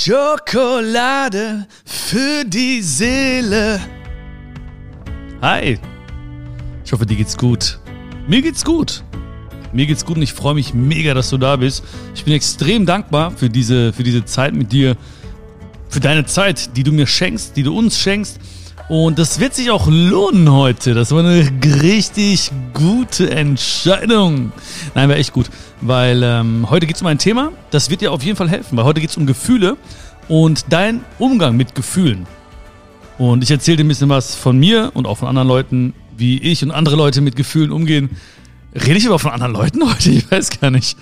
Schokolade für die Seele. Hi. Ich hoffe, dir geht's gut. Mir geht's gut. Mir geht's gut und ich freue mich mega, dass du da bist. Ich bin extrem dankbar für diese, für diese Zeit mit dir, für deine Zeit, die du mir schenkst, die du uns schenkst. Und das wird sich auch lohnen heute. Das war eine richtig gute Entscheidung. Nein, war echt gut. Weil ähm, heute geht es um ein Thema, das wird dir auf jeden Fall helfen. Weil heute geht es um Gefühle und dein Umgang mit Gefühlen. Und ich erzähle dir ein bisschen was von mir und auch von anderen Leuten, wie ich und andere Leute mit Gefühlen umgehen. Rede ich aber von anderen Leuten heute? Ich weiß gar nicht.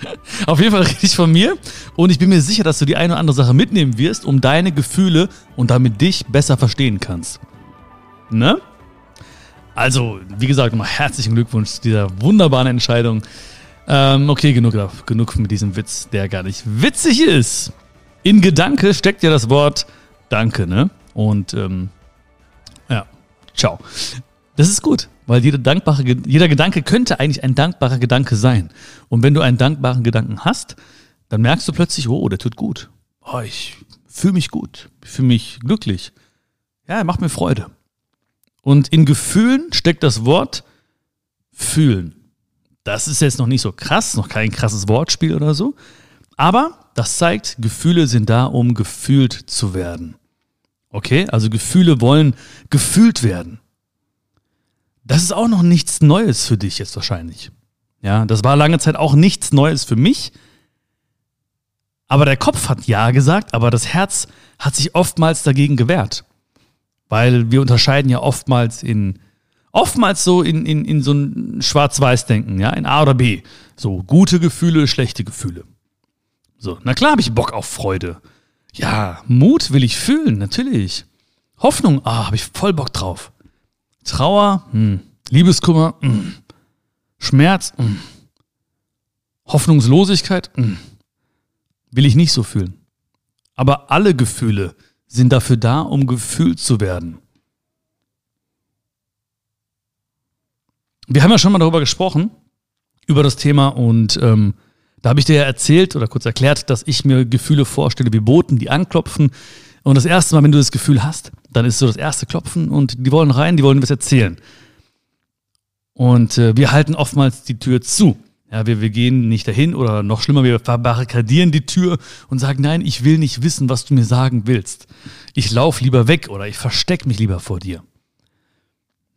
Auf jeden Fall rede ich von mir und ich bin mir sicher, dass du die eine oder andere Sache mitnehmen wirst, um deine Gefühle und damit dich besser verstehen kannst. Ne? Also, wie gesagt, nochmal herzlichen Glückwunsch zu dieser wunderbaren Entscheidung. Ähm, okay, genug, genug mit diesem Witz, der gar nicht witzig ist. In Gedanke steckt ja das Wort Danke, ne? Und ähm, ja, ciao. Das ist gut, weil jeder, dankbare, jeder Gedanke könnte eigentlich ein dankbarer Gedanke sein. Und wenn du einen dankbaren Gedanken hast, dann merkst du plötzlich, oh, der tut gut. Oh, ich fühle mich gut, ich fühle mich glücklich. Ja, er macht mir Freude. Und in Gefühlen steckt das Wort fühlen. Das ist jetzt noch nicht so krass, noch kein krasses Wortspiel oder so. Aber das zeigt, Gefühle sind da, um gefühlt zu werden. Okay, also Gefühle wollen gefühlt werden. Das ist auch noch nichts Neues für dich jetzt wahrscheinlich. Ja, das war lange Zeit auch nichts Neues für mich. Aber der Kopf hat ja gesagt, aber das Herz hat sich oftmals dagegen gewehrt. Weil wir unterscheiden ja oftmals in, oftmals so in, in, in so ein Schwarz-Weiß-Denken, ja, in A oder B. So gute Gefühle, schlechte Gefühle. So, na klar habe ich Bock auf Freude. Ja, Mut will ich fühlen, natürlich. Hoffnung, ah, habe ich voll Bock drauf. Trauer, hm. Liebeskummer, hm. Schmerz, hm. Hoffnungslosigkeit, hm. will ich nicht so fühlen. Aber alle Gefühle sind dafür da, um gefühlt zu werden. Wir haben ja schon mal darüber gesprochen, über das Thema und ähm, da habe ich dir ja erzählt oder kurz erklärt, dass ich mir Gefühle vorstelle wie Boten, die anklopfen. Und das erste Mal, wenn du das Gefühl hast, dann ist so das erste Klopfen und die wollen rein, die wollen was erzählen. Und äh, wir halten oftmals die Tür zu. Ja, wir, wir gehen nicht dahin oder noch schlimmer, wir verbarrikadieren die Tür und sagen, nein, ich will nicht wissen, was du mir sagen willst. Ich laufe lieber weg oder ich verstecke mich lieber vor dir.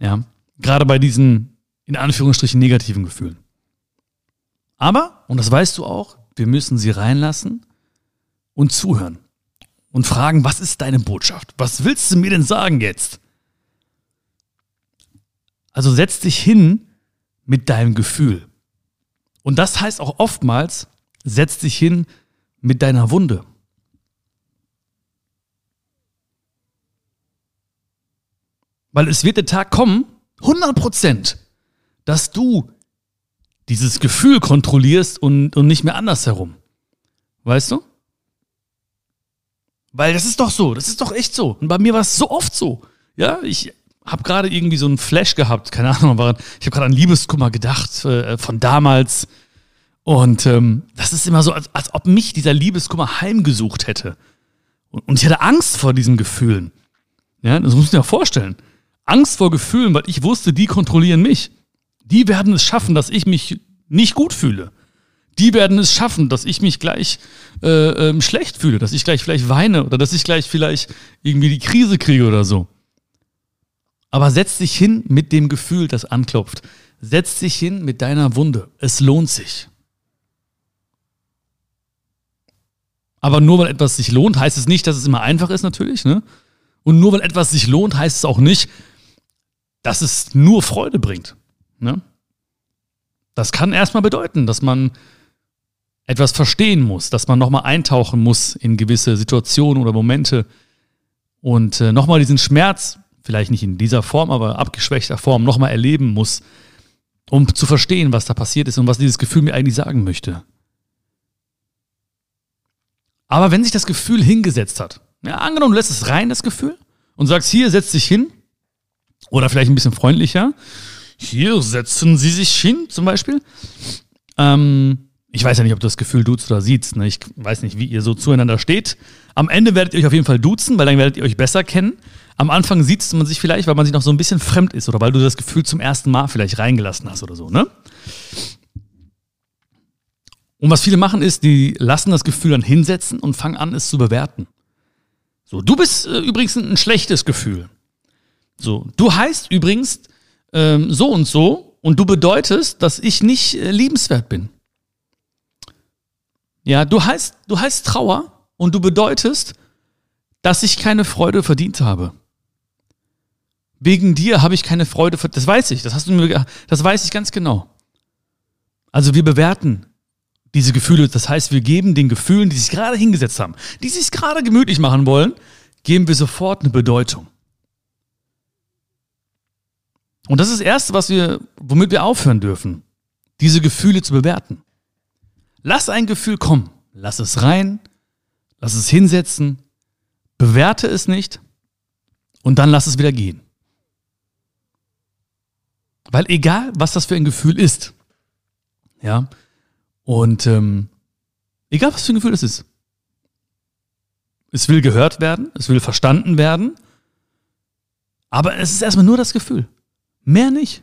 Ja, gerade bei diesen, in Anführungsstrichen, negativen Gefühlen. Aber, und das weißt du auch, wir müssen sie reinlassen und zuhören und fragen, was ist deine Botschaft? Was willst du mir denn sagen jetzt? Also setz dich hin mit deinem Gefühl. Und das heißt auch oftmals, setz dich hin mit deiner Wunde. Weil es wird der Tag kommen, 100 Prozent, dass du dieses Gefühl kontrollierst und, und nicht mehr andersherum. Weißt du? Weil das ist doch so, das ist doch echt so. Und bei mir war es so oft so. Ja, ich habe gerade irgendwie so einen Flash gehabt, keine Ahnung, ich habe gerade an Liebeskummer gedacht äh, von damals. Und ähm, das ist immer so, als, als ob mich dieser Liebeskummer heimgesucht hätte. Und, und ich hatte Angst vor diesen Gefühlen. Ja, das muss ich mir vorstellen. Angst vor Gefühlen, weil ich wusste, die kontrollieren mich. Die werden es schaffen, dass ich mich nicht gut fühle. Die werden es schaffen, dass ich mich gleich äh, ähm, schlecht fühle, dass ich gleich vielleicht weine oder dass ich gleich vielleicht irgendwie die Krise kriege oder so. Aber setz dich hin mit dem Gefühl, das anklopft. Setz dich hin mit deiner Wunde. Es lohnt sich. Aber nur weil etwas sich lohnt, heißt es nicht, dass es immer einfach ist, natürlich. Ne? Und nur weil etwas sich lohnt, heißt es auch nicht, dass es nur Freude bringt. Ne? Das kann erstmal bedeuten, dass man etwas verstehen muss, dass man nochmal eintauchen muss in gewisse Situationen oder Momente und äh, nochmal diesen Schmerz, vielleicht nicht in dieser Form, aber abgeschwächter Form, nochmal erleben muss, um zu verstehen, was da passiert ist und was dieses Gefühl mir eigentlich sagen möchte. Aber wenn sich das Gefühl hingesetzt hat, ja, angenommen, du lässt es rein, das Gefühl, und sagst, hier, setz dich hin, oder vielleicht ein bisschen freundlicher, hier setzen Sie sich hin, zum Beispiel. Ähm, Ich weiß ja nicht, ob du das Gefühl duzt oder siehst. Ne? Ich weiß nicht, wie ihr so zueinander steht. Am Ende werdet ihr euch auf jeden Fall duzen, weil dann werdet ihr euch besser kennen. Am Anfang sieht man sich vielleicht, weil man sich noch so ein bisschen fremd ist oder weil du das Gefühl zum ersten Mal vielleicht reingelassen hast oder so, ne? Und was viele machen ist, die lassen das Gefühl dann hinsetzen und fangen an, es zu bewerten. So, du bist äh, übrigens ein, schlechtes Gefühl. So, du heißt übrigens ähm, so und so und du bedeutest, dass ich nicht äh, liebenswert bin. Ja, du heißt, du heißt Trauer und du bedeutest, dass ich keine Freude verdient habe. Wegen dir habe ich keine Freude verdient. Das weiß ich, das hast du mir, das weiß ich ganz genau. Also wir bewerten diese Gefühle, das heißt, wir geben den Gefühlen, die sich gerade hingesetzt haben, die sich gerade gemütlich machen wollen, geben wir sofort eine Bedeutung. Und das ist das Erste, was wir, womit wir aufhören dürfen, diese Gefühle zu bewerten. Lass ein Gefühl kommen, lass es rein, lass es hinsetzen, bewerte es nicht und dann lass es wieder gehen. Weil egal, was das für ein Gefühl ist, ja, und ähm, egal, was für ein Gefühl es ist, es will gehört werden, es will verstanden werden, aber es ist erstmal nur das Gefühl, mehr nicht.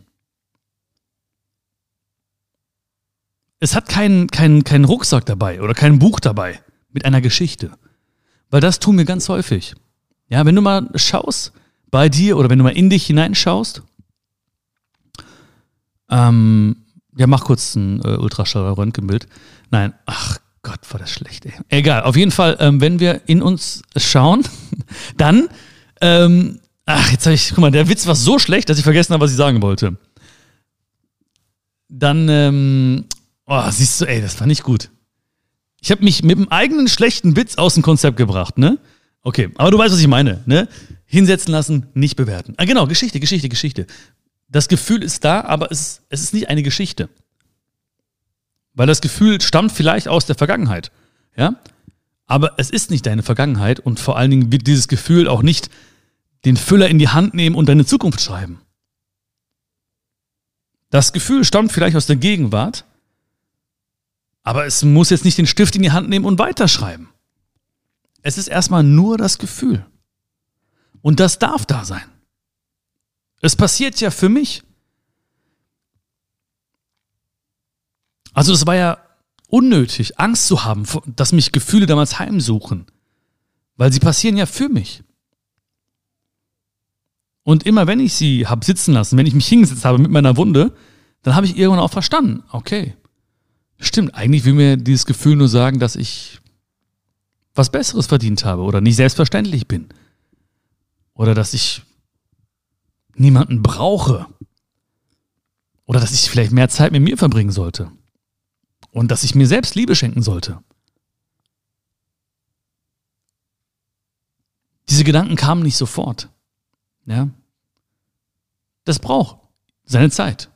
es hat keinen keinen keinen Rucksack dabei oder kein Buch dabei mit einer Geschichte. Weil das tun wir ganz häufig. Ja, wenn du mal schaust bei dir oder wenn du mal in dich hineinschaust, ähm, ja, mach kurz ein äh, Ultraschall-Röntgenbild. Nein, ach Gott, war das schlecht, ey. Egal, auf jeden Fall, ähm, wenn wir in uns schauen, dann, ähm, ach, jetzt habe ich, guck mal, der Witz war so schlecht, dass ich vergessen habe, was ich sagen wollte. Dann, ähm, Oh, siehst du, ey, das war nicht gut. Ich habe mich mit einem eigenen schlechten Witz aus dem Konzept gebracht, ne? Okay, aber du weißt, was ich meine, ne? Hinsetzen lassen, nicht bewerten. Ah, genau, Geschichte, Geschichte, Geschichte. Das Gefühl ist da, aber es, es ist nicht eine Geschichte. Weil das Gefühl stammt vielleicht aus der Vergangenheit, ja? Aber es ist nicht deine Vergangenheit und vor allen Dingen wird dieses Gefühl auch nicht den Füller in die Hand nehmen und deine Zukunft schreiben. Das Gefühl stammt vielleicht aus der Gegenwart, aber es muss jetzt nicht den Stift in die Hand nehmen und weiterschreiben. Es ist erstmal nur das Gefühl. Und das darf da sein. Es passiert ja für mich. Also es war ja unnötig, Angst zu haben, dass mich Gefühle damals heimsuchen. Weil sie passieren ja für mich. Und immer wenn ich sie habe sitzen lassen, wenn ich mich hingesetzt habe mit meiner Wunde, dann habe ich irgendwann auch verstanden, okay, Stimmt, eigentlich will mir dieses Gefühl nur sagen, dass ich was Besseres verdient habe oder nicht selbstverständlich bin. Oder dass ich niemanden brauche. Oder dass ich vielleicht mehr Zeit mit mir verbringen sollte. Und dass ich mir selbst Liebe schenken sollte. Diese Gedanken kamen nicht sofort. Ja. Das braucht seine Zeit.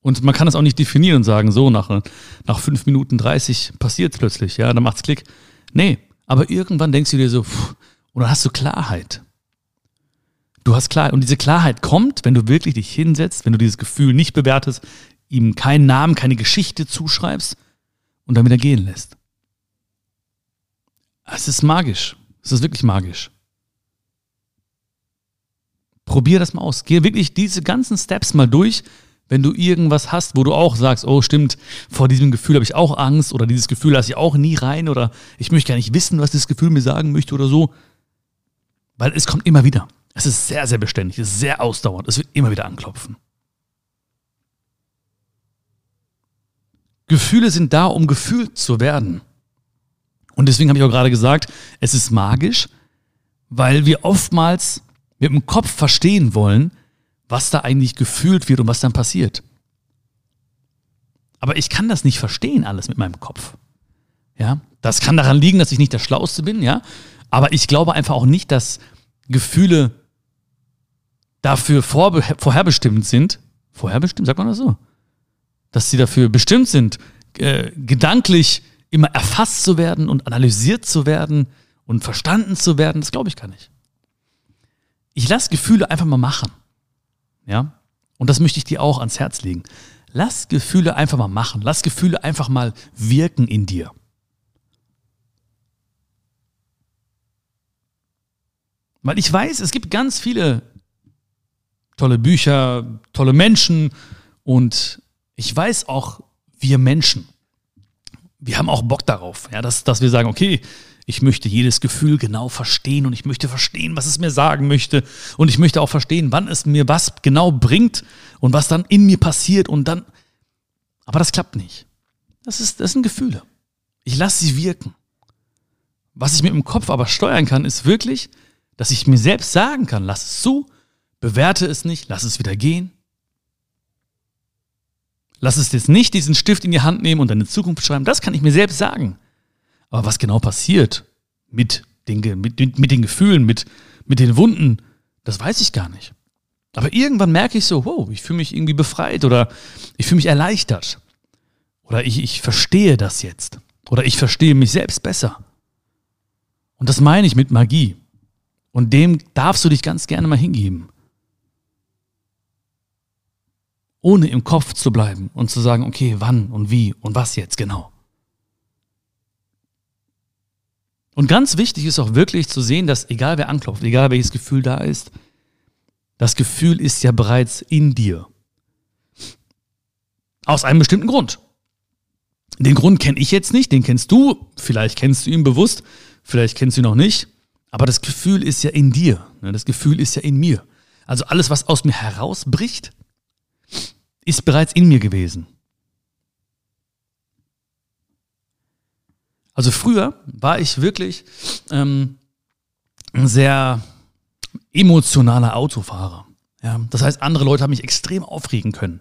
Und man kann das auch nicht definieren und sagen, so nach, nach 5 Minuten 30 passiert es plötzlich, ja, dann macht's Klick. Nee, aber irgendwann denkst du dir so, pff, und hast du Klarheit. Du hast Klarheit. Und diese Klarheit kommt, wenn du wirklich dich hinsetzt, wenn du dieses Gefühl nicht bewertest, ihm keinen Namen, keine Geschichte zuschreibst und dann wieder gehen lässt. Es ist magisch. Es ist wirklich magisch. Probier das mal aus. Geh wirklich diese ganzen Steps mal durch, wenn du irgendwas hast, wo du auch sagst, oh stimmt, vor diesem Gefühl habe ich auch Angst oder dieses Gefühl lasse ich auch nie rein oder ich möchte gar nicht wissen, was das Gefühl mir sagen möchte oder so. Weil es kommt immer wieder. Es ist sehr, sehr beständig, es ist sehr ausdauernd, es wird immer wieder anklopfen. Gefühle sind da, um gefühlt zu werden. Und deswegen habe ich auch gerade gesagt, es ist magisch, weil wir oftmals mit dem Kopf verstehen wollen, was da eigentlich gefühlt wird und was dann passiert. Aber ich kann das nicht verstehen, alles mit meinem Kopf. Ja, das kann daran liegen, dass ich nicht der Schlauste bin, ja. Aber ich glaube einfach auch nicht, dass Gefühle dafür vorherbestimmt sind. Vorherbestimmt, sagt man das so? Dass sie dafür bestimmt sind, äh, gedanklich immer erfasst zu werden und analysiert zu werden und verstanden zu werden. Das glaube ich gar nicht. Ich lasse Gefühle einfach mal machen. Ja? Und das möchte ich dir auch ans Herz legen. Lass Gefühle einfach mal machen. Lass Gefühle einfach mal wirken in dir. Weil ich weiß, es gibt ganz viele tolle Bücher, tolle Menschen und ich weiß auch, wir Menschen, wir haben auch Bock darauf, ja, dass, dass wir sagen, okay, ich möchte jedes Gefühl genau verstehen und ich möchte verstehen, was es mir sagen möchte. Und ich möchte auch verstehen, wann es mir was genau bringt und was dann in mir passiert und dann. Aber das klappt nicht. Das, ist, das sind Gefühle. Ich lasse sie wirken. Was ich mit dem Kopf aber steuern kann, ist wirklich, dass ich mir selbst sagen kann, lass es zu, bewerte es nicht, lass es wieder gehen. Lass es jetzt nicht diesen Stift in die Hand nehmen und deine Zukunft schreiben. Das kann ich mir selbst sagen. Aber was genau passiert mit den, mit, mit den Gefühlen, mit, mit den Wunden, das weiß ich gar nicht. Aber irgendwann merke ich so, wow, ich fühle mich irgendwie befreit oder ich fühle mich erleichtert. Oder ich, ich verstehe das jetzt. Oder ich verstehe mich selbst besser. Und das meine ich mit Magie. Und dem darfst du dich ganz gerne mal hingeben. Ohne im Kopf zu bleiben und zu sagen, okay, wann und wie und was jetzt genau. Und ganz wichtig ist auch wirklich zu sehen, dass egal wer anklopft, egal welches Gefühl da ist, das Gefühl ist ja bereits in dir. Aus einem bestimmten Grund. Den Grund kenne ich jetzt nicht, den kennst du, vielleicht kennst du ihn bewusst, vielleicht kennst du ihn noch nicht, aber das Gefühl ist ja in dir, ne? das Gefühl ist ja in mir. Also alles, was aus mir herausbricht, ist bereits in mir gewesen. Also früher war ich wirklich ähm, ein sehr emotionaler Autofahrer. Ja, das heißt, andere Leute haben mich extrem aufregen können.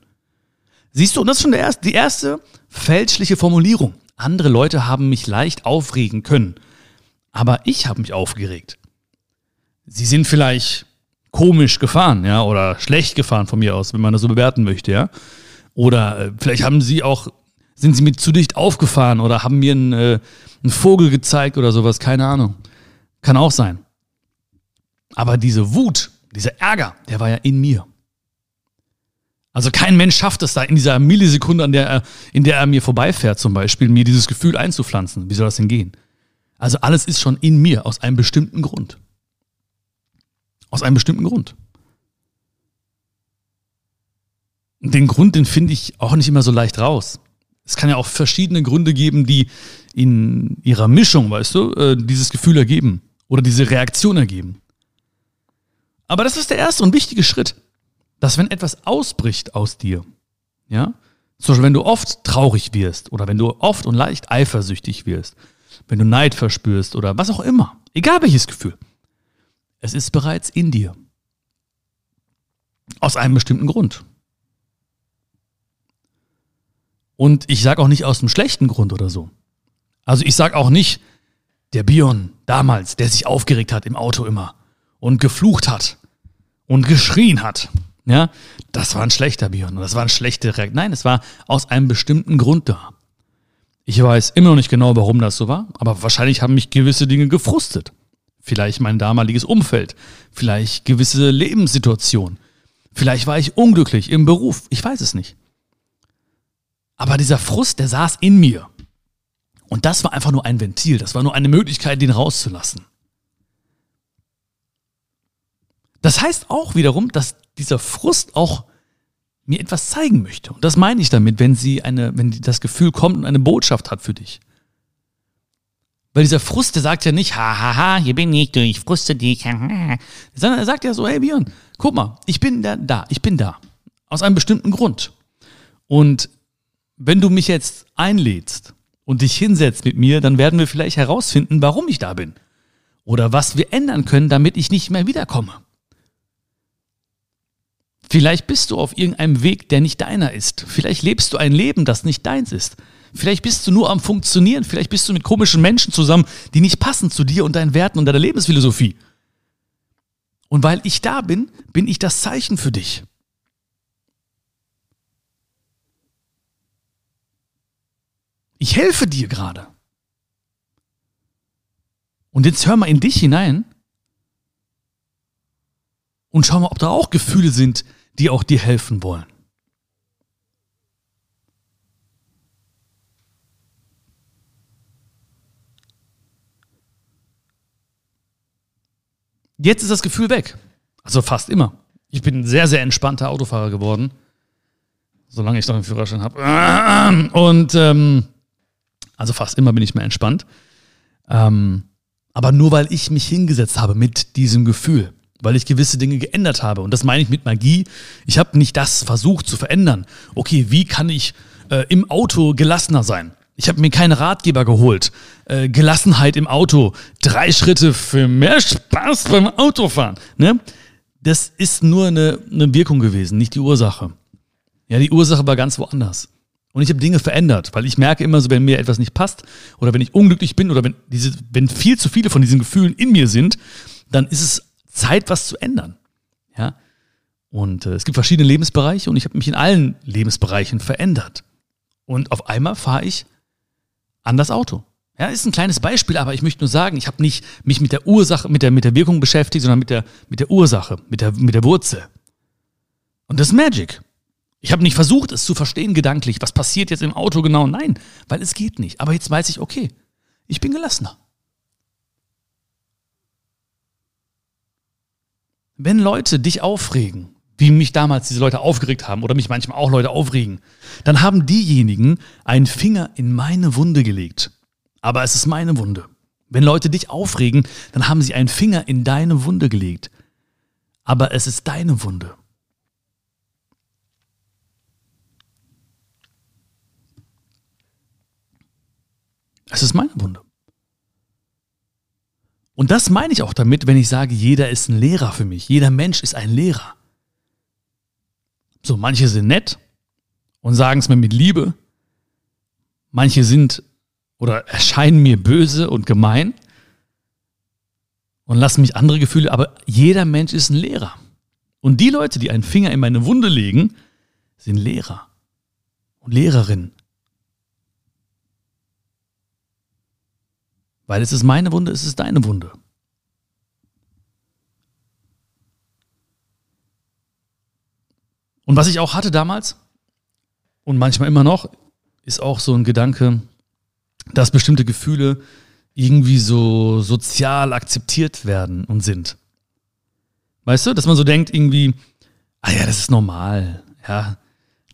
Siehst du, und das ist schon der erste, die erste fälschliche Formulierung. Andere Leute haben mich leicht aufregen können. Aber ich habe mich aufgeregt. Sie sind vielleicht komisch gefahren, ja, oder schlecht gefahren von mir aus, wenn man das so bewerten möchte, ja. Oder äh, vielleicht haben sie auch sind sie mir zu dicht aufgefahren oder haben mir einen, äh, einen Vogel gezeigt oder sowas? Keine Ahnung. Kann auch sein. Aber diese Wut, dieser Ärger, der war ja in mir. Also kein Mensch schafft es da in dieser Millisekunde, an der er, in der er mir vorbeifährt, zum Beispiel, mir dieses Gefühl einzupflanzen. Wie soll das denn gehen? Also alles ist schon in mir, aus einem bestimmten Grund. Aus einem bestimmten Grund. Den Grund, den finde ich auch nicht immer so leicht raus es kann ja auch verschiedene Gründe geben, die in ihrer Mischung, weißt du, äh, dieses Gefühl ergeben oder diese Reaktion ergeben. Aber das ist der erste und wichtige Schritt, dass wenn etwas ausbricht aus dir, ja, zum Beispiel wenn du oft traurig wirst oder wenn du oft und leicht eifersüchtig wirst, wenn du Neid verspürst oder was auch immer, egal welches Gefühl, es ist bereits in dir. Aus einem bestimmten Grund. Und ich sage auch nicht aus einem schlechten Grund oder so. Also ich sage auch nicht, der Bion damals, der sich aufgeregt hat im Auto immer und geflucht hat und geschrien hat. Ja, das war ein schlechter Bion. Das war eine schlechte Reaktion. Nein, es war aus einem bestimmten Grund da. Ich weiß immer noch nicht genau, warum das so war, aber wahrscheinlich haben mich gewisse Dinge gefrustet. Vielleicht mein damaliges Umfeld, vielleicht gewisse Lebenssituationen. Vielleicht war ich unglücklich im Beruf, ich weiß es nicht. Aber dieser Frust, der saß in mir. Und das war einfach nur ein Ventil, das war nur eine Möglichkeit, den rauszulassen. Das heißt auch wiederum, dass dieser Frust auch mir etwas zeigen möchte. Und das meine ich damit, wenn sie eine, wenn das Gefühl kommt und eine Botschaft hat für dich. Weil dieser Frust, der sagt ja nicht, ha, ha, ha, hier bin ich, ich fruste dich, sondern er sagt ja so, hey Björn, guck mal, ich bin da, da, ich bin da. Aus einem bestimmten Grund. Und wenn du mich jetzt einlädst und dich hinsetzt mit mir, dann werden wir vielleicht herausfinden, warum ich da bin. Oder was wir ändern können, damit ich nicht mehr wiederkomme. Vielleicht bist du auf irgendeinem Weg, der nicht deiner ist. Vielleicht lebst du ein Leben, das nicht deins ist. Vielleicht bist du nur am Funktionieren. Vielleicht bist du mit komischen Menschen zusammen, die nicht passen zu dir und deinen Werten und deiner Lebensphilosophie. Und weil ich da bin, bin ich das Zeichen für dich. Ich helfe dir gerade. Und jetzt hör mal in dich hinein und schau mal, ob da auch Gefühle sind, die auch dir helfen wollen. Jetzt ist das Gefühl weg. Also fast immer. Ich bin ein sehr, sehr entspannter Autofahrer geworden. Solange ich noch einen Führerschein habe. Und ähm, also fast immer bin ich mehr entspannt. Ähm, aber nur weil ich mich hingesetzt habe mit diesem Gefühl, weil ich gewisse Dinge geändert habe. Und das meine ich mit Magie. Ich habe nicht das versucht zu verändern. Okay, wie kann ich äh, im Auto gelassener sein? Ich habe mir keine Ratgeber geholt. Äh, Gelassenheit im Auto. Drei Schritte für mehr Spaß beim Autofahren. Ne? Das ist nur eine, eine Wirkung gewesen, nicht die Ursache. Ja, die Ursache war ganz woanders. Und ich habe Dinge verändert, weil ich merke immer so, wenn mir etwas nicht passt oder wenn ich unglücklich bin oder wenn, diese, wenn viel zu viele von diesen Gefühlen in mir sind, dann ist es Zeit, was zu ändern. Ja? Und äh, es gibt verschiedene Lebensbereiche und ich habe mich in allen Lebensbereichen verändert. Und auf einmal fahre ich an das Auto. Ja, ist ein kleines Beispiel, aber ich möchte nur sagen, ich habe nicht mich mit der Ursache, mit der, mit der Wirkung beschäftigt, sondern mit der, mit der Ursache, mit der, mit der Wurzel. Und das ist Magic. Ich habe nicht versucht, es zu verstehen gedanklich, was passiert jetzt im Auto genau. Nein, weil es geht nicht. Aber jetzt weiß ich, okay, ich bin gelassener. Wenn Leute dich aufregen, wie mich damals diese Leute aufgeregt haben oder mich manchmal auch Leute aufregen, dann haben diejenigen einen Finger in meine Wunde gelegt. Aber es ist meine Wunde. Wenn Leute dich aufregen, dann haben sie einen Finger in deine Wunde gelegt. Aber es ist deine Wunde. Es ist meine Wunde. Und das meine ich auch damit, wenn ich sage, jeder ist ein Lehrer für mich. Jeder Mensch ist ein Lehrer. So, manche sind nett und sagen es mir mit Liebe. Manche sind oder erscheinen mir böse und gemein und lassen mich andere Gefühle, aber jeder Mensch ist ein Lehrer. Und die Leute, die einen Finger in meine Wunde legen, sind Lehrer und Lehrerinnen. Weil es ist meine Wunde, es ist deine Wunde. Und was ich auch hatte damals und manchmal immer noch, ist auch so ein Gedanke, dass bestimmte Gefühle irgendwie so sozial akzeptiert werden und sind. Weißt du, dass man so denkt irgendwie, ah ja, das ist normal, ja,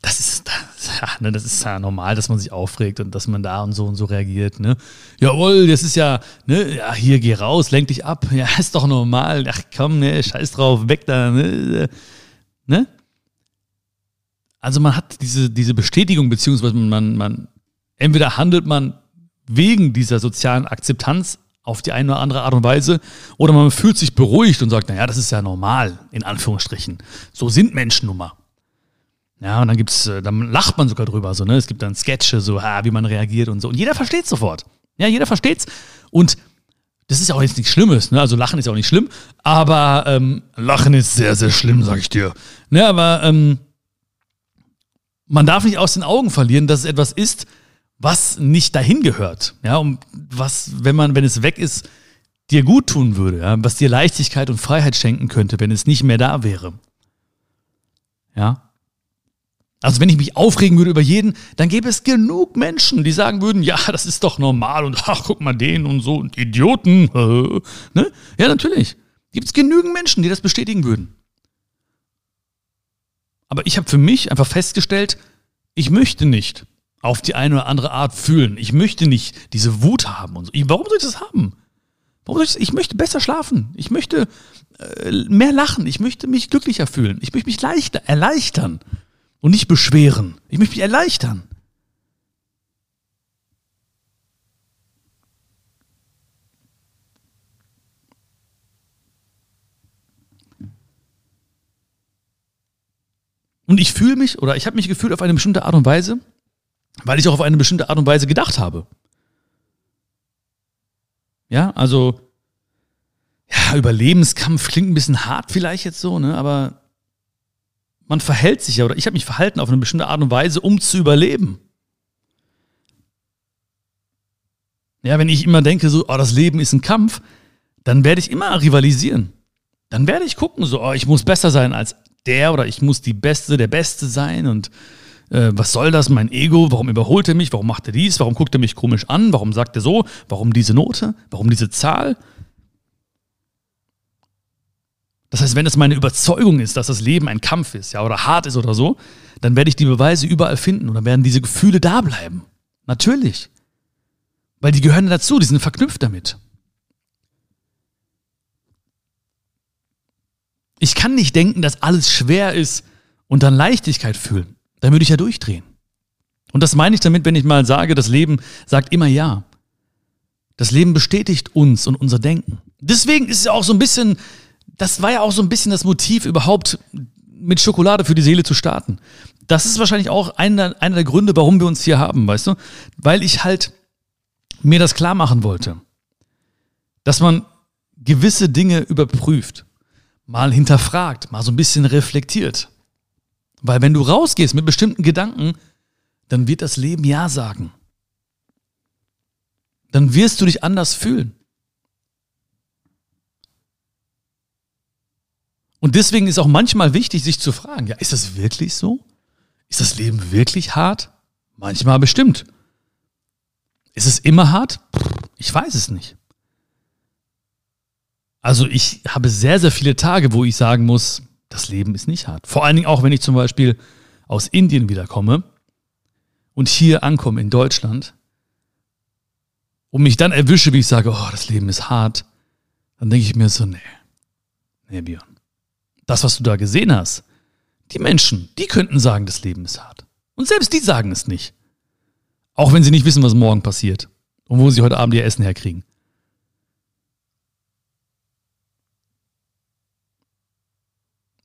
das ist, das, ja, ne, das ist ja normal, dass man sich aufregt und dass man da und so und so reagiert, ne? Jawohl, das ist ja, ne, ja, hier geh raus, lenk dich ab, ja, ist doch normal, ach komm, ne, scheiß drauf, weg da, ne? ne? Also man hat diese, diese Bestätigung, beziehungsweise man, man, entweder handelt man wegen dieser sozialen Akzeptanz auf die eine oder andere Art und Weise, oder man fühlt sich beruhigt und sagt, naja, das ist ja normal, in Anführungsstrichen. So sind Menschen nun mal. Ja, und dann gibt's, äh, dann lacht man sogar drüber, so, ne? Es gibt dann Sketche, so, ha, wie man reagiert und so. Und jeder versteht sofort. Ja, jeder versteht's. Und das ist ja auch jetzt nichts Schlimmes, ne? Also Lachen ist ja auch nicht schlimm, aber ähm, Lachen ist sehr, sehr schlimm, sag ich dir. Ne, aber ähm, man darf nicht aus den Augen verlieren, dass es etwas ist, was nicht dahin gehört. Ja, und was, wenn man, wenn es weg ist, dir gut tun würde, ja? was dir Leichtigkeit und Freiheit schenken könnte, wenn es nicht mehr da wäre. Ja. Also wenn ich mich aufregen würde über jeden, dann gäbe es genug Menschen, die sagen würden, ja, das ist doch normal und ach, guck mal den und so und Idioten. ne? Ja, natürlich. Gibt es genügend Menschen, die das bestätigen würden. Aber ich habe für mich einfach festgestellt, ich möchte nicht auf die eine oder andere Art fühlen. Ich möchte nicht diese Wut haben und so. warum soll ich das haben? Warum soll ich, das? ich möchte besser schlafen. Ich möchte äh, mehr lachen. Ich möchte mich glücklicher fühlen. Ich möchte mich leichter, erleichtern und nicht beschweren. Ich möchte mich erleichtern. Und ich fühle mich oder ich habe mich gefühlt auf eine bestimmte Art und Weise, weil ich auch auf eine bestimmte Art und Weise gedacht habe. Ja, also ja, Überlebenskampf klingt ein bisschen hart vielleicht jetzt so, ne, aber man verhält sich ja oder ich habe mich verhalten auf eine bestimmte Art und Weise, um zu überleben. Ja, wenn ich immer denke, so, oh, das Leben ist ein Kampf, dann werde ich immer rivalisieren. Dann werde ich gucken, so, oh, ich muss besser sein als der oder ich muss die Beste, der Beste sein und äh, was soll das, mein Ego, warum überholt er mich, warum macht er dies, warum guckt er mich komisch an, warum sagt er so, warum diese Note, warum diese Zahl. Das heißt, wenn es meine Überzeugung ist, dass das Leben ein Kampf ist, ja, oder hart ist oder so, dann werde ich die Beweise überall finden und dann werden diese Gefühle da bleiben. Natürlich. Weil die gehören dazu, die sind verknüpft damit. Ich kann nicht denken, dass alles schwer ist und dann Leichtigkeit fühlen. Dann würde ich ja durchdrehen. Und das meine ich damit, wenn ich mal sage, das Leben sagt immer ja. Das Leben bestätigt uns und unser Denken. Deswegen ist es auch so ein bisschen, das war ja auch so ein bisschen das Motiv, überhaupt mit Schokolade für die Seele zu starten. Das ist wahrscheinlich auch einer, einer der Gründe, warum wir uns hier haben, weißt du? Weil ich halt mir das klar machen wollte, dass man gewisse Dinge überprüft, mal hinterfragt, mal so ein bisschen reflektiert. Weil wenn du rausgehst mit bestimmten Gedanken, dann wird das Leben Ja sagen. Dann wirst du dich anders fühlen. Und deswegen ist auch manchmal wichtig, sich zu fragen, ja, ist das wirklich so? Ist das Leben wirklich hart? Manchmal bestimmt. Ist es immer hart? Ich weiß es nicht. Also ich habe sehr, sehr viele Tage, wo ich sagen muss, das Leben ist nicht hart. Vor allen Dingen auch, wenn ich zum Beispiel aus Indien wiederkomme und hier ankomme in Deutschland und mich dann erwische, wie ich sage, oh, das Leben ist hart, dann denke ich mir so, nee, nee, Björn. Das, was du da gesehen hast, die Menschen, die könnten sagen, das Leben ist hart. Und selbst die sagen es nicht. Auch wenn sie nicht wissen, was morgen passiert und wo sie heute Abend ihr Essen herkriegen.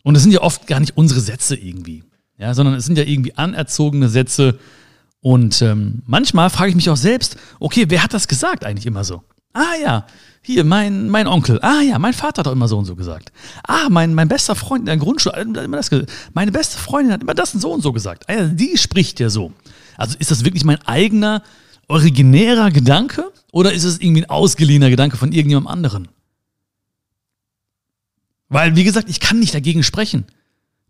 Und es sind ja oft gar nicht unsere Sätze irgendwie, ja, sondern es sind ja irgendwie anerzogene Sätze. Und ähm, manchmal frage ich mich auch selbst, okay, wer hat das gesagt eigentlich immer so? Ah ja, hier, mein, mein Onkel. Ah ja, mein Vater hat auch immer so und so gesagt. Ah, mein, mein bester Freund in der Grundschule hat immer das gesagt. Meine beste Freundin hat immer das und so und so gesagt. Ah, ja, die spricht ja so. Also ist das wirklich mein eigener, originärer Gedanke oder ist es irgendwie ein ausgeliehener Gedanke von irgendjemandem anderen? Weil, wie gesagt, ich kann nicht dagegen sprechen.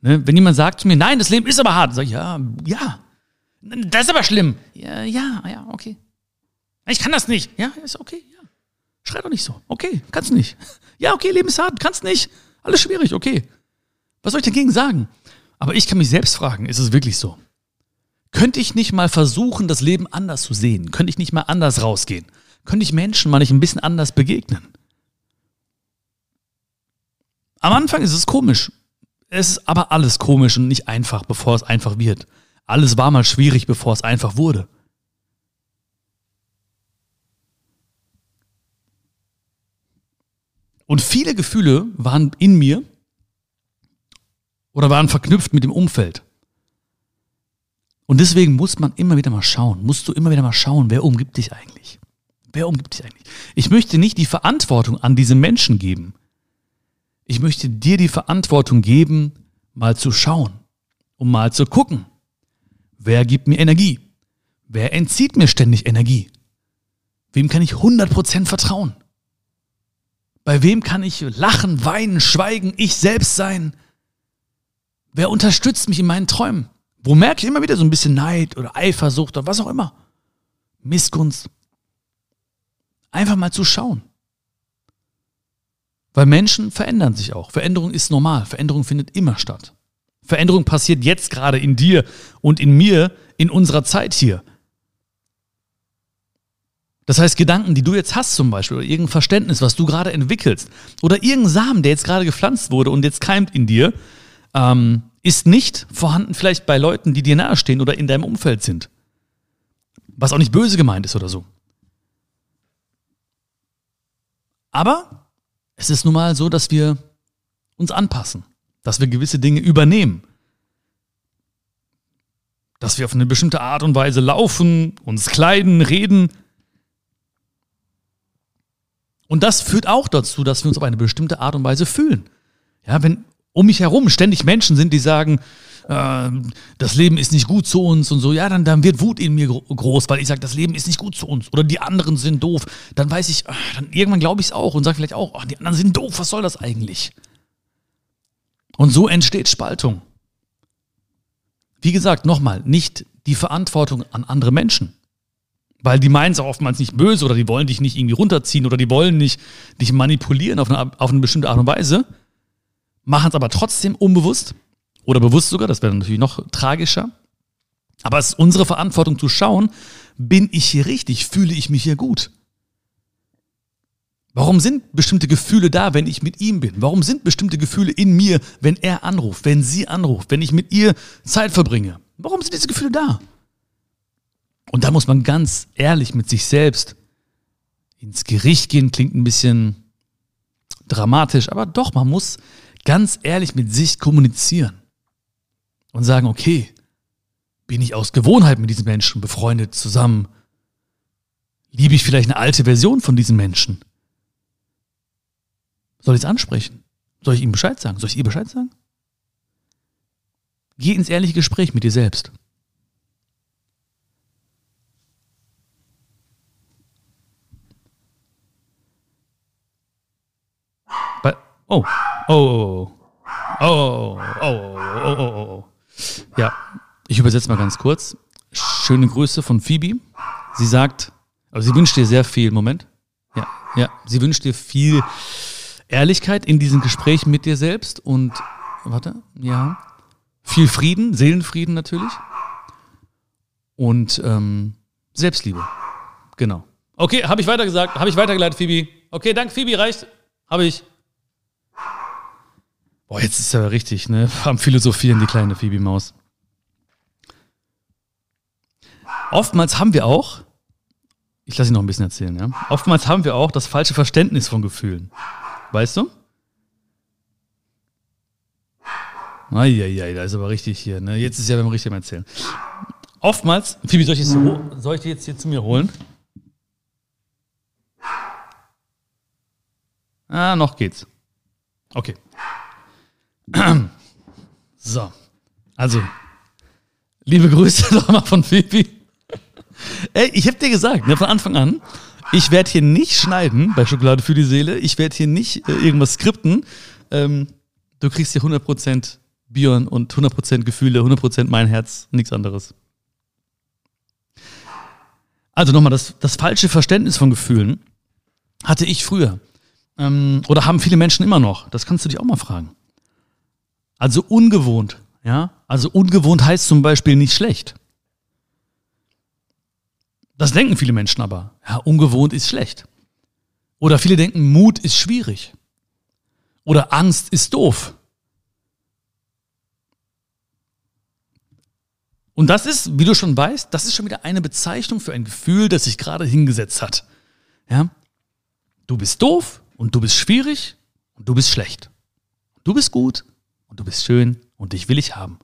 Ne? Wenn jemand sagt zu mir, nein, das Leben ist aber hart, sage ich, ja, ja. Das ist aber schlimm. Ja, ja, ja, okay. Ich kann das nicht. Ja, ist okay, ja. Schrei doch nicht so. Okay, kannst nicht. Ja, okay, Leben ist hart, kannst nicht. Alles schwierig, okay. Was soll ich dagegen sagen? Aber ich kann mich selbst fragen, ist es wirklich so? Könnte ich nicht mal versuchen, das Leben anders zu sehen? Könnte ich nicht mal anders rausgehen? Könnte ich Menschen mal nicht ein bisschen anders begegnen? Am Anfang ist es komisch. Es ist aber alles komisch und nicht einfach, bevor es einfach wird. Alles war mal schwierig, bevor es einfach wurde. Und viele Gefühle waren in mir oder waren verknüpft mit dem Umfeld. Und deswegen muss man immer wieder mal schauen, musst du immer wieder mal schauen, wer umgibt dich eigentlich? Wer umgibt dich eigentlich? Ich möchte nicht die Verantwortung an diese Menschen geben. Ich möchte dir die Verantwortung geben, mal zu schauen, um mal zu gucken, wer gibt mir Energie? Wer entzieht mir ständig Energie? Wem kann ich 100% vertrauen? Bei wem kann ich lachen, weinen, schweigen, ich selbst sein? Wer unterstützt mich in meinen Träumen? Wo merke ich immer wieder so ein bisschen Neid oder Eifersucht oder was auch immer? Missgunst. Einfach mal zu schauen. Weil Menschen verändern sich auch. Veränderung ist normal. Veränderung findet immer statt. Veränderung passiert jetzt gerade in dir und in mir in unserer Zeit hier. Das heißt, Gedanken, die du jetzt hast zum Beispiel, oder irgendein Verständnis, was du gerade entwickelst, oder irgendein Samen, der jetzt gerade gepflanzt wurde und jetzt keimt in dir, ähm, ist nicht vorhanden vielleicht bei Leuten, die dir nahestehen oder in deinem Umfeld sind. Was auch nicht böse gemeint ist oder so. Aber es ist nun mal so, dass wir uns anpassen, dass wir gewisse Dinge übernehmen, dass wir auf eine bestimmte Art und Weise laufen, uns kleiden, reden. Und das führt auch dazu, dass wir uns auf eine bestimmte Art und Weise fühlen. Ja, wenn um mich herum ständig Menschen sind, die sagen, äh, das Leben ist nicht gut zu uns und so, ja, dann, dann wird Wut in mir groß, weil ich sage, das Leben ist nicht gut zu uns oder die anderen sind doof. Dann weiß ich, ach, dann irgendwann glaube ich es auch und sage vielleicht auch, ach, die anderen sind doof, was soll das eigentlich? Und so entsteht Spaltung. Wie gesagt, nochmal, nicht die Verantwortung an andere Menschen. Weil die meinen es auch oftmals nicht böse oder die wollen dich nicht irgendwie runterziehen oder die wollen nicht dich manipulieren auf eine, auf eine bestimmte Art und Weise. machen es aber trotzdem unbewusst oder bewusst sogar, das wäre natürlich noch tragischer. Aber es ist unsere Verantwortung zu schauen, bin ich hier richtig, fühle ich mich hier gut? Warum sind bestimmte Gefühle da, wenn ich mit ihm bin? Warum sind bestimmte Gefühle in mir, wenn er anruft, wenn sie anruft, wenn ich mit ihr Zeit verbringe? Warum sind diese Gefühle da? Und da muss man ganz ehrlich mit sich selbst ins Gericht gehen, klingt ein bisschen dramatisch, aber doch, man muss ganz ehrlich mit sich kommunizieren und sagen, okay, bin ich aus Gewohnheit mit diesen Menschen befreundet zusammen? Liebe ich vielleicht eine alte Version von diesen Menschen? Soll ich es ansprechen? Soll ich ihm Bescheid sagen? Soll ich ihr Bescheid sagen? Geh ins ehrliche Gespräch mit dir selbst. Oh. Oh, oh, oh. Oh, oh, oh, oh, oh, oh. Ja, ich übersetze mal ganz kurz. Schöne Grüße von Phoebe. Sie sagt, also sie wünscht dir sehr viel, Moment. Ja, ja, sie wünscht dir viel Ehrlichkeit in diesem Gespräch mit dir selbst und, warte, ja, viel Frieden, Seelenfrieden natürlich und ähm, Selbstliebe. Genau. Okay, habe ich weitergesagt, habe ich weitergeleitet, Phoebe. Okay, danke, Phoebe, reicht. Habe ich. Boah, jetzt ist ja richtig, ne? Am Philosophieren, die kleine Phoebe-Maus. Oftmals haben wir auch, ich lasse ihn noch ein bisschen erzählen, ja. Oftmals haben wir auch das falsche Verständnis von Gefühlen. Weißt du? Eieiei, da ist aber richtig hier. Ne? Jetzt ist ja beim richtigen Erzählen. Oftmals, Phoebe, soll ich, jetzt, soll ich die jetzt hier zu mir holen? Ah, noch geht's. Okay. So. Also, liebe Grüße nochmal von Phoebe. Ey, ich hab dir gesagt, ne, von Anfang an, ich werde hier nicht schneiden bei Schokolade für die Seele. Ich werde hier nicht äh, irgendwas skripten. Ähm, du kriegst hier 100% Björn und 100% Gefühle, 100% mein Herz, nichts anderes. Also nochmal, das, das falsche Verständnis von Gefühlen hatte ich früher. Ähm, oder haben viele Menschen immer noch. Das kannst du dich auch mal fragen. Also ungewohnt, ja. Also ungewohnt heißt zum Beispiel nicht schlecht. Das denken viele Menschen aber. Ja, ungewohnt ist schlecht. Oder viele denken, Mut ist schwierig. Oder Angst ist doof. Und das ist, wie du schon weißt, das ist schon wieder eine Bezeichnung für ein Gefühl, das sich gerade hingesetzt hat. Ja? Du bist doof und du bist schwierig und du bist schlecht. Du bist gut und du bist schön und dich will ich haben.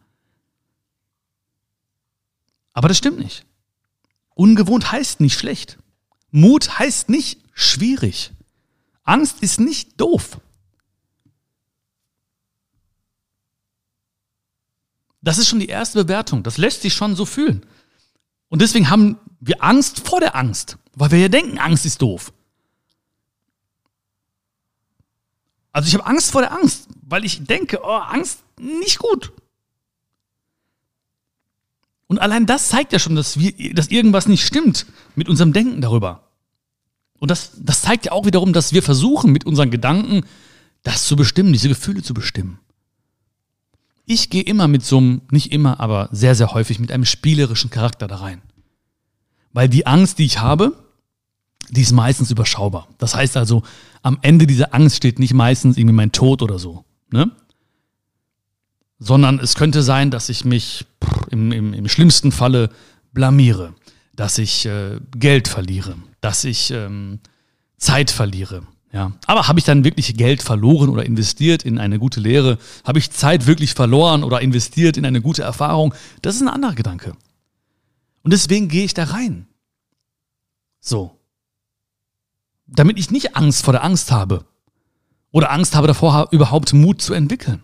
Aber das stimmt nicht. Ungewohnt heißt nicht schlecht. Mut heißt nicht schwierig. Angst ist nicht doof. Das ist schon die erste Bewertung. Das lässt sich schon so fühlen. Und deswegen haben wir Angst vor der Angst, weil wir ja denken, Angst ist doof. Also ich habe Angst vor der Angst, weil ich denke, oh, Angst nicht gut. Und allein das zeigt ja schon, dass, wir, dass irgendwas nicht stimmt mit unserem Denken darüber. Und das, das zeigt ja auch wiederum, dass wir versuchen, mit unseren Gedanken das zu bestimmen, diese Gefühle zu bestimmen. Ich gehe immer mit so einem, nicht immer, aber sehr, sehr häufig mit einem spielerischen Charakter da rein. Weil die Angst, die ich habe, die ist meistens überschaubar. Das heißt also, am Ende dieser Angst steht nicht meistens irgendwie mein Tod oder so. Ne? sondern es könnte sein, dass ich mich im, im, im schlimmsten Falle blamiere, dass ich äh, Geld verliere, dass ich ähm, Zeit verliere. Ja. Aber habe ich dann wirklich Geld verloren oder investiert in eine gute Lehre? Habe ich Zeit wirklich verloren oder investiert in eine gute Erfahrung? Das ist ein anderer Gedanke. Und deswegen gehe ich da rein. So. Damit ich nicht Angst vor der Angst habe. Oder Angst habe davor, überhaupt Mut zu entwickeln.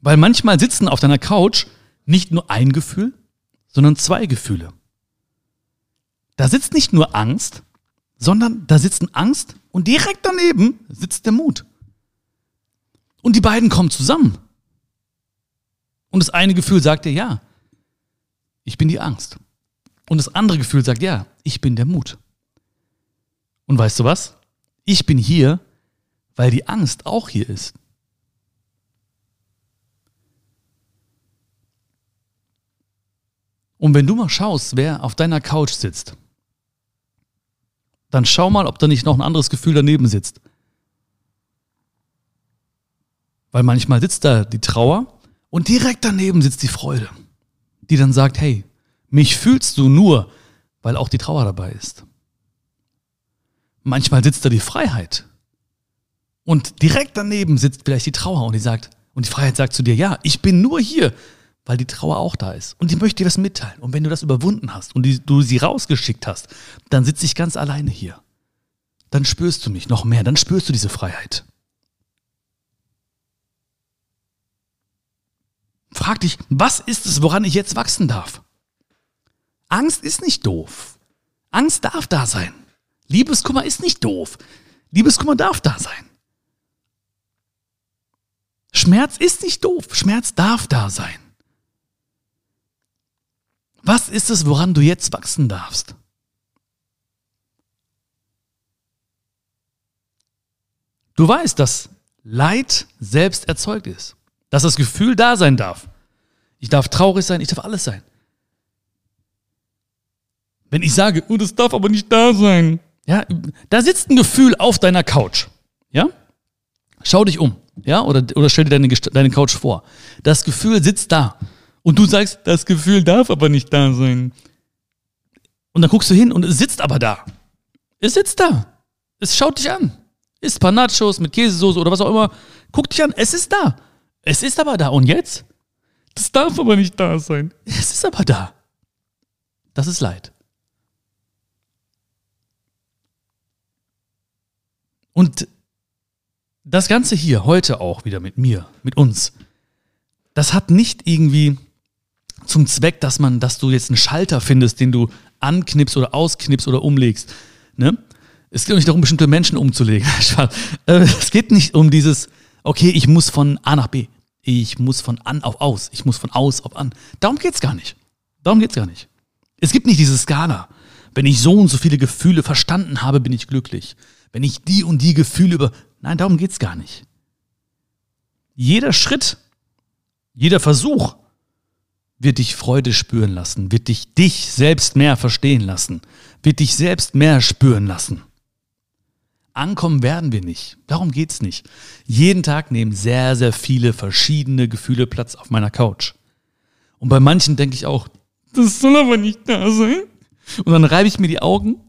Weil manchmal sitzen auf deiner Couch nicht nur ein Gefühl, sondern zwei Gefühle. Da sitzt nicht nur Angst, sondern da sitzen Angst und direkt daneben sitzt der Mut. Und die beiden kommen zusammen. Und das eine Gefühl sagt dir, ja, ich bin die Angst. Und das andere Gefühl sagt, ja, ich bin der Mut. Und weißt du was? Ich bin hier, weil die Angst auch hier ist. Und wenn du mal schaust, wer auf deiner Couch sitzt, dann schau mal, ob da nicht noch ein anderes Gefühl daneben sitzt. Weil manchmal sitzt da die Trauer und direkt daneben sitzt die Freude, die dann sagt, hey, mich fühlst du nur, weil auch die Trauer dabei ist. Manchmal sitzt da die Freiheit und direkt daneben sitzt vielleicht die Trauer und die sagt, und die Freiheit sagt zu dir, ja, ich bin nur hier, weil die Trauer auch da ist. Und die möchte dir das mitteilen. Und wenn du das überwunden hast und die, du sie rausgeschickt hast, dann sitze ich ganz alleine hier. Dann spürst du mich noch mehr, dann spürst du diese Freiheit. Frag dich, was ist es, woran ich jetzt wachsen darf? Angst ist nicht doof. Angst darf da sein. Liebeskummer ist nicht doof. Liebeskummer darf da sein. Schmerz ist nicht doof. Schmerz darf da sein. Was ist es, woran du jetzt wachsen darfst? Du weißt, dass Leid selbst erzeugt ist. Dass das Gefühl da sein darf. Ich darf traurig sein, ich darf alles sein. Wenn ich sage, oh, das darf aber nicht da sein. Ja, da sitzt ein Gefühl auf deiner Couch. Ja? Schau dich um. Ja, oder, oder stell dir deine, deine Couch vor. Das Gefühl sitzt da. Und du sagst, das Gefühl darf aber nicht da sein. Und dann guckst du hin und es sitzt aber da. Es sitzt da. Es schaut dich an. Isst paar Nachos mit Käsesoße oder was auch immer. Guck dich an. Es ist da. Es ist aber da. Und jetzt? Das darf aber nicht da sein. Es ist aber da. Das ist Leid. Und das Ganze hier, heute auch wieder mit mir, mit uns, das hat nicht irgendwie zum Zweck, dass man, dass du jetzt einen Schalter findest, den du anknippst oder ausknippst oder umlegst. Ne? Es geht auch nicht darum, bestimmte Menschen umzulegen. Äh, es geht nicht um dieses, okay, ich muss von A nach B. Ich muss von an auf aus. Ich muss von aus auf an. Darum geht's gar nicht. Darum geht's gar nicht. Es gibt nicht diese Skala. Wenn ich so und so viele Gefühle verstanden habe, bin ich glücklich. Wenn ich die und die Gefühle über. Nein, darum geht's gar nicht. Jeder Schritt, jeder Versuch wird dich Freude spüren lassen, wird dich dich selbst mehr verstehen lassen, wird dich selbst mehr spüren lassen. Ankommen werden wir nicht. Darum geht's nicht. Jeden Tag nehmen sehr, sehr viele verschiedene Gefühle Platz auf meiner Couch. Und bei manchen denke ich auch, das soll aber nicht da sein. Und dann reibe ich mir die Augen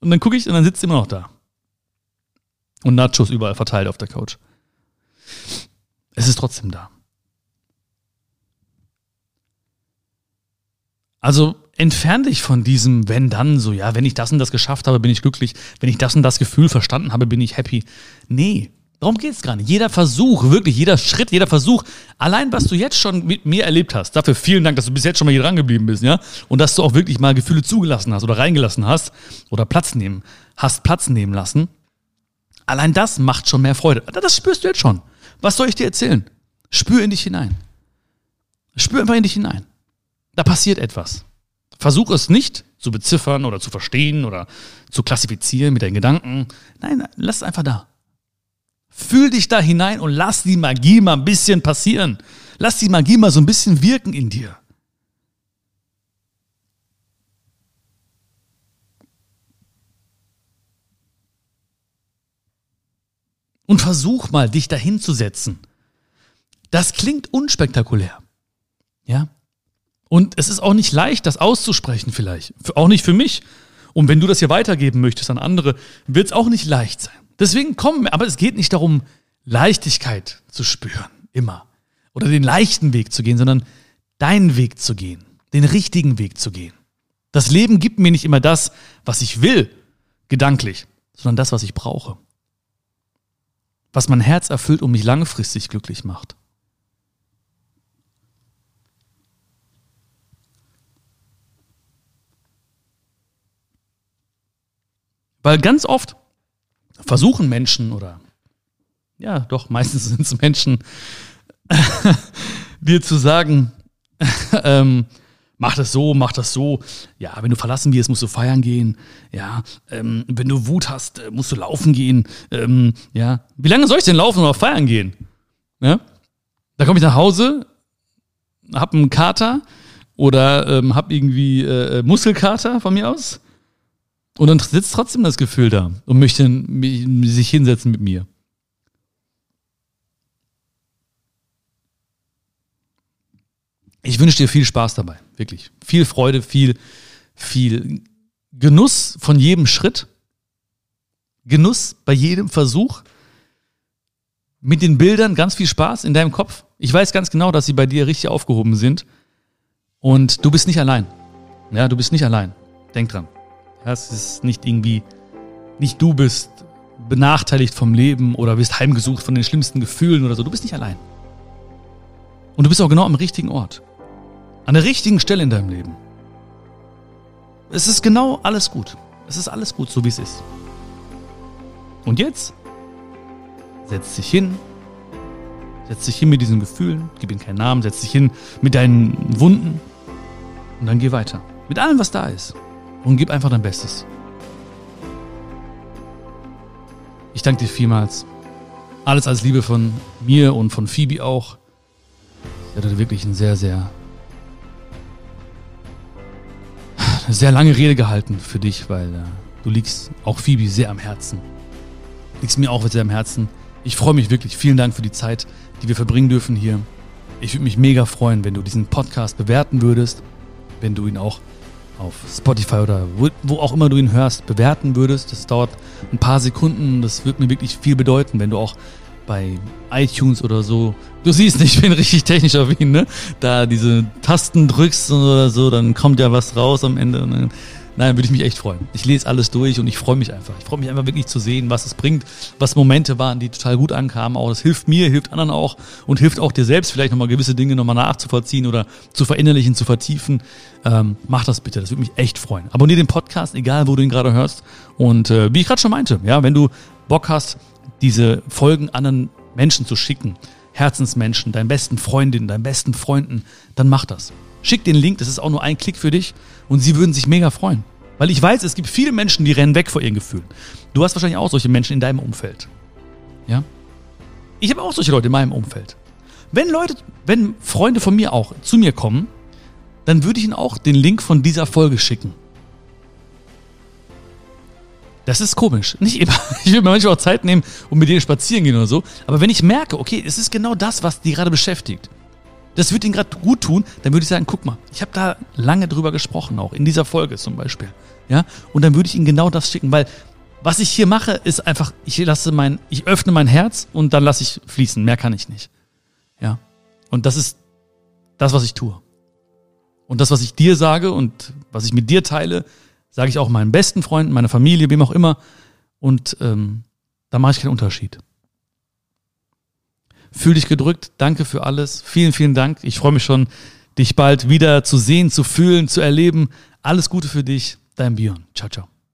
und dann gucke ich und dann sitzt immer noch da. Und Nachos überall verteilt auf der Couch. Es ist trotzdem da. Also entfern dich von diesem wenn dann so, ja, wenn ich das und das geschafft habe, bin ich glücklich, wenn ich das und das Gefühl verstanden habe, bin ich happy. Nee, darum geht es gar nicht. Jeder Versuch, wirklich jeder Schritt, jeder Versuch, allein was du jetzt schon mit mir erlebt hast, dafür vielen Dank, dass du bis jetzt schon mal hier dran geblieben bist, ja, und dass du auch wirklich mal Gefühle zugelassen hast oder reingelassen hast oder Platz nehmen, hast Platz nehmen lassen. Allein das macht schon mehr Freude. Das spürst du jetzt schon. Was soll ich dir erzählen? Spür in dich hinein. Spür einfach in dich hinein. Da passiert etwas. Versuch es nicht zu beziffern oder zu verstehen oder zu klassifizieren mit deinen Gedanken. Nein, lass es einfach da. Fühl dich da hinein und lass die Magie mal ein bisschen passieren. Lass die Magie mal so ein bisschen wirken in dir. Und versuch mal, dich dahin zu setzen. Das klingt unspektakulär. Ja, und es ist auch nicht leicht, das auszusprechen vielleicht. Auch nicht für mich. Und wenn du das hier weitergeben möchtest an andere, wird es auch nicht leicht sein. Deswegen kommen, aber es geht nicht darum, Leichtigkeit zu spüren, immer. Oder den leichten Weg zu gehen, sondern deinen Weg zu gehen, den richtigen Weg zu gehen. Das Leben gibt mir nicht immer das, was ich will, gedanklich, sondern das, was ich brauche. Was mein Herz erfüllt und mich langfristig glücklich macht. Weil ganz oft versuchen Menschen oder ja, doch, meistens sind es Menschen, dir zu sagen, ähm, Mach das so, mach das so. Ja, wenn du verlassen wirst, musst du feiern gehen. Ja, ähm, wenn du Wut hast, äh, musst du laufen gehen. Ähm, ja, wie lange soll ich denn laufen oder feiern gehen? Ja, da komme ich nach Hause, hab einen Kater oder ähm, hab irgendwie äh, äh Muskelkater von mir aus. Und dann sitzt trotzdem das Gefühl da und möchte sich hinsetzen mit mir. Ich wünsche dir viel Spaß dabei, wirklich. Viel Freude, viel, viel Genuss von jedem Schritt. Genuss bei jedem Versuch. Mit den Bildern ganz viel Spaß in deinem Kopf. Ich weiß ganz genau, dass sie bei dir richtig aufgehoben sind. Und du bist nicht allein. Ja, du bist nicht allein. Denk dran. Ja, es ist nicht irgendwie, nicht du bist benachteiligt vom Leben oder wirst heimgesucht von den schlimmsten Gefühlen oder so. Du bist nicht allein. Und du bist auch genau am richtigen Ort. An der richtigen Stelle in deinem Leben. Es ist genau alles gut. Es ist alles gut, so wie es ist. Und jetzt setz dich hin, setz dich hin mit diesen Gefühlen, gib ihnen keinen Namen, setz dich hin mit deinen Wunden und dann geh weiter. Mit allem, was da ist. Und gib einfach dein Bestes. Ich danke dir vielmals. Alles als Liebe von mir und von Phoebe auch. Sie hatte wirklich ein sehr, sehr eine sehr lange Rede gehalten für dich, weil äh, du liegst auch Phoebe sehr am Herzen. Liegst mir auch sehr am Herzen. Ich freue mich wirklich. Vielen Dank für die Zeit, die wir verbringen dürfen hier. Ich würde mich mega freuen, wenn du diesen Podcast bewerten würdest, wenn du ihn auch auf Spotify oder wo, auch immer du ihn hörst, bewerten würdest. Das dauert ein paar Sekunden. Das wird mir wirklich viel bedeuten, wenn du auch bei iTunes oder so, du siehst nicht, ich bin richtig technisch auf ihn, ne? Da diese Tasten drückst oder so, dann kommt ja was raus am Ende. Dann, nein, würde ich mich echt freuen. Ich lese alles durch und ich freue mich einfach. Ich freue mich einfach wirklich zu sehen, was es bringt, was Momente waren, die total gut ankamen. Auch das hilft mir, hilft anderen auch und hilft auch dir selbst, vielleicht nochmal gewisse Dinge nochmal nachzuvollziehen oder zu verinnerlichen, zu vertiefen. Ähm, mach das bitte, das würde mich echt freuen. Abonnier den Podcast, egal wo du ihn gerade hörst. Und äh, wie ich gerade schon meinte, ja, wenn du Bock hast, diese Folgen anderen Menschen zu schicken, Herzensmenschen, deinen besten Freundinnen, deinen besten Freunden, dann mach das. Schick den Link, das ist auch nur ein Klick für dich und sie würden sich mega freuen. Weil ich weiß, es gibt viele Menschen, die rennen weg vor ihren Gefühlen. Du hast wahrscheinlich auch solche Menschen in deinem Umfeld. Ja? Ich habe auch solche Leute in meinem Umfeld. Wenn Leute, wenn Freunde von mir auch zu mir kommen, dann würde ich ihnen auch den Link von dieser Folge schicken. Das ist komisch. Nicht immer. Ich will mir manchmal auch Zeit nehmen und mit denen spazieren gehen oder so. Aber wenn ich merke, okay, es ist genau das, was die gerade beschäftigt, das wird ihnen gerade gut tun, dann würde ich sagen, guck mal, ich habe da lange drüber gesprochen, auch in dieser Folge zum Beispiel. Ja, und dann würde ich ihnen genau das schicken, weil was ich hier mache, ist einfach, ich lasse mein, ich öffne mein Herz und dann lasse ich fließen. Mehr kann ich nicht. Ja. Und das ist das, was ich tue. Und das, was ich dir sage und was ich mit dir teile, Sage ich auch meinen besten Freunden, meiner Familie, wem auch immer. Und ähm, da mache ich keinen Unterschied. Fühl dich gedrückt. Danke für alles. Vielen, vielen Dank. Ich freue mich schon, dich bald wieder zu sehen, zu fühlen, zu erleben. Alles Gute für dich. Dein Björn. Ciao, ciao.